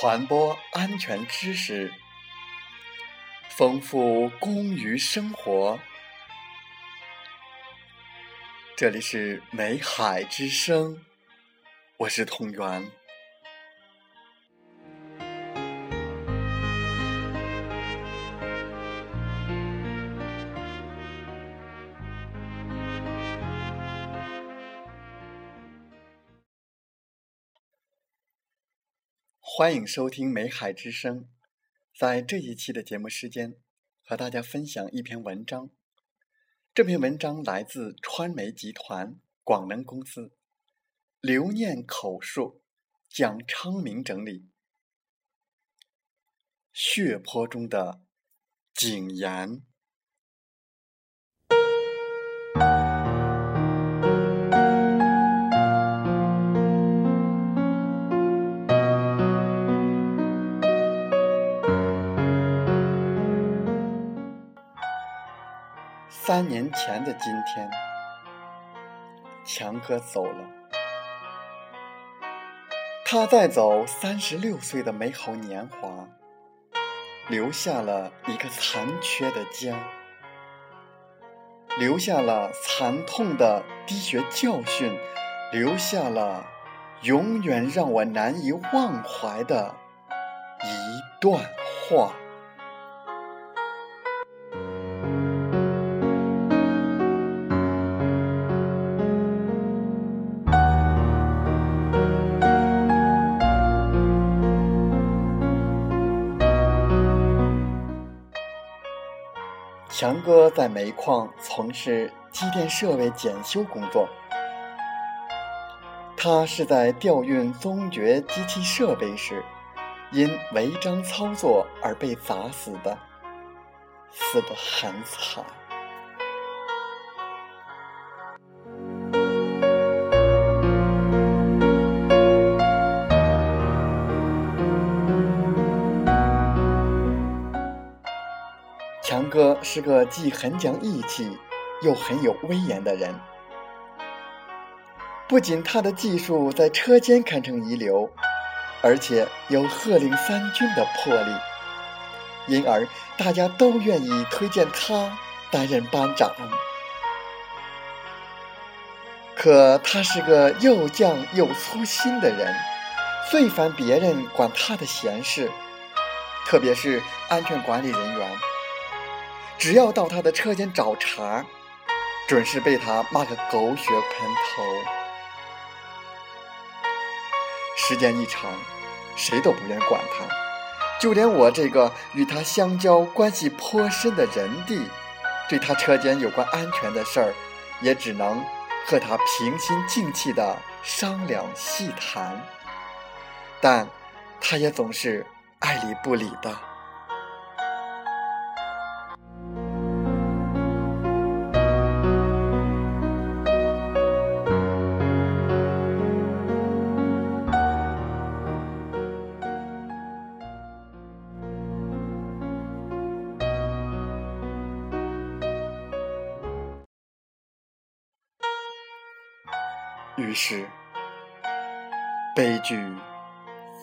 传播安全知识，丰富工于生活。这里是美海之声，我是童源。欢迎收听《美海之声》。在这一期的节目时间，和大家分享一篇文章。这篇文章来自川媒集团广能公司，留念口述，蒋昌明整理。血泊中的景言。三年前的今天，强哥走了。他带走三十六岁的美好年华，留下了一个残缺的家，留下了惨痛的低学教训，留下了永远让我难以忘怀的一段话。强哥在煤矿从事机电设备检修工作，他是在调运宗爵机器设备时，因违章操作而被砸死的，死得很惨。是个既很讲义气，又很有威严的人。不仅他的技术在车间堪称一流，而且有鹤领三军的魄力，因而大家都愿意推荐他担任班长。可他是个又犟又粗心的人，最烦别人管他的闲事，特别是安全管理人员。只要到他的车间找茬，准是被他骂个狗血喷头。时间一长，谁都不愿管他，就连我这个与他相交关系颇深的人弟，对他车间有关安全的事儿，也只能和他平心静气的商量细谈。但他也总是爱理不理的。于是，悲剧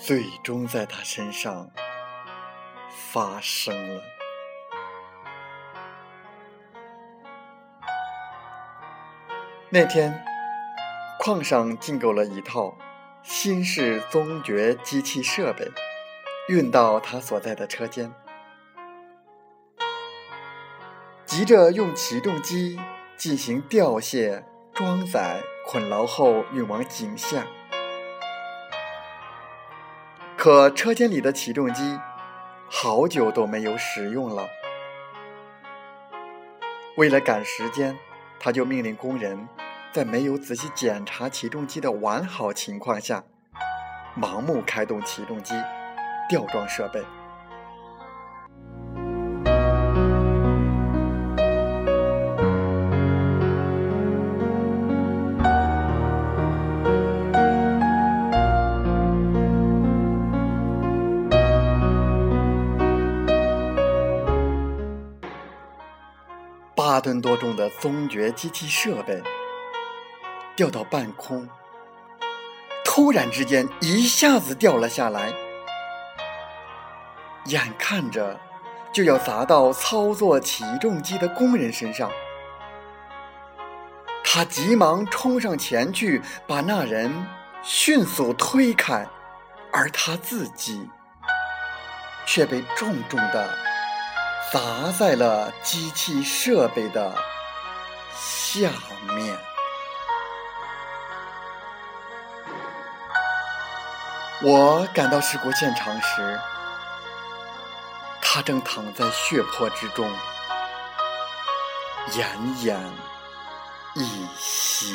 最终在他身上发生了。那天，矿上进购了一套新式宗爵机器设备，运到他所在的车间，急着用起重机进行吊卸、装载。捆牢后运往井下，可车间里的起重机好久都没有使用了。为了赶时间，他就命令工人在没有仔细检查起重机的完好情况下，盲目开动起重机，吊装设备。八吨多重的宗爵机器设备掉到半空，突然之间一下子掉了下来，眼看着就要砸到操作起重机的工人身上，他急忙冲上前去，把那人迅速推开，而他自己却被重重的砸在了机器设备的下面。我赶到事故现场时，他正躺在血泊之中，奄奄一息。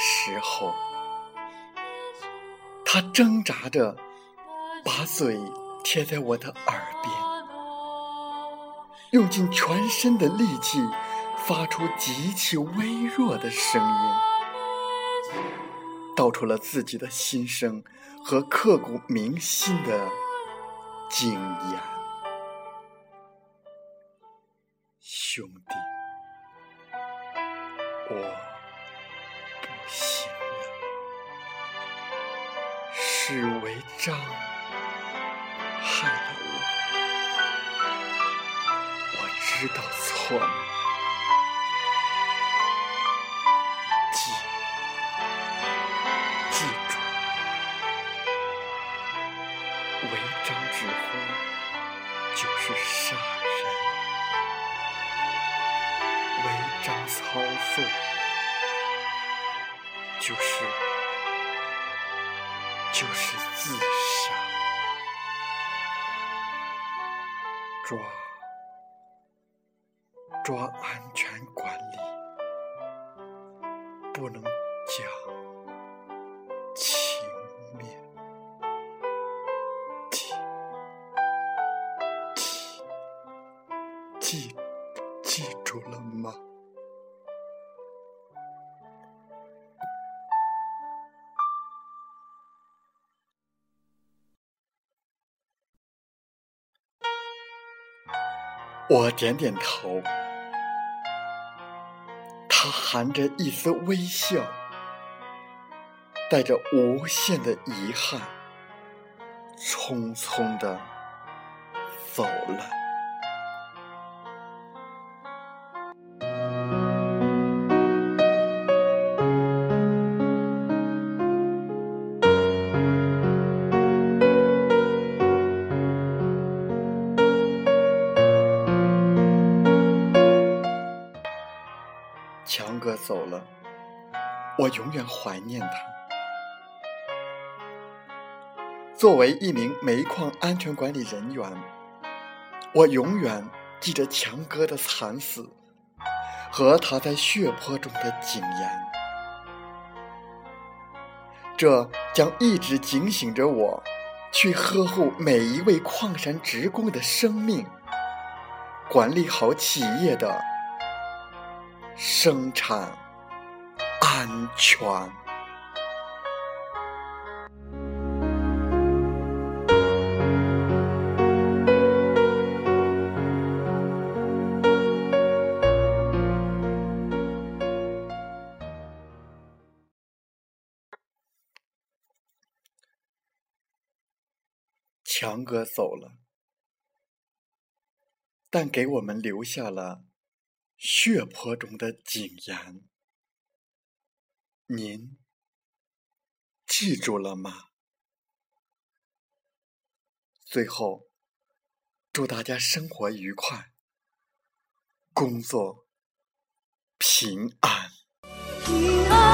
时候，他挣扎着把嘴贴在我的耳边，用尽全身的力气发出极其微弱的声音，道出了自己的心声和刻骨铭心的经验。兄弟，我。是违章害了我，我知道错了。记记住，违章指挥就是杀人，违章操作就是。就是自杀，抓抓安全管理，不能讲。我点点头，他含着一丝微笑，带着无限的遗憾，匆匆的走了。走了，我永远怀念他。作为一名煤矿安全管理人员，我永远记着强哥的惨死和他在血泊中的经验。这将一直警醒着我，去呵护每一位矿山职工的生命，管理好企业的。生产安全。强哥走了，但给我们留下了。血泊中的景言，您记住了吗？最后，祝大家生活愉快，工作平安。平安。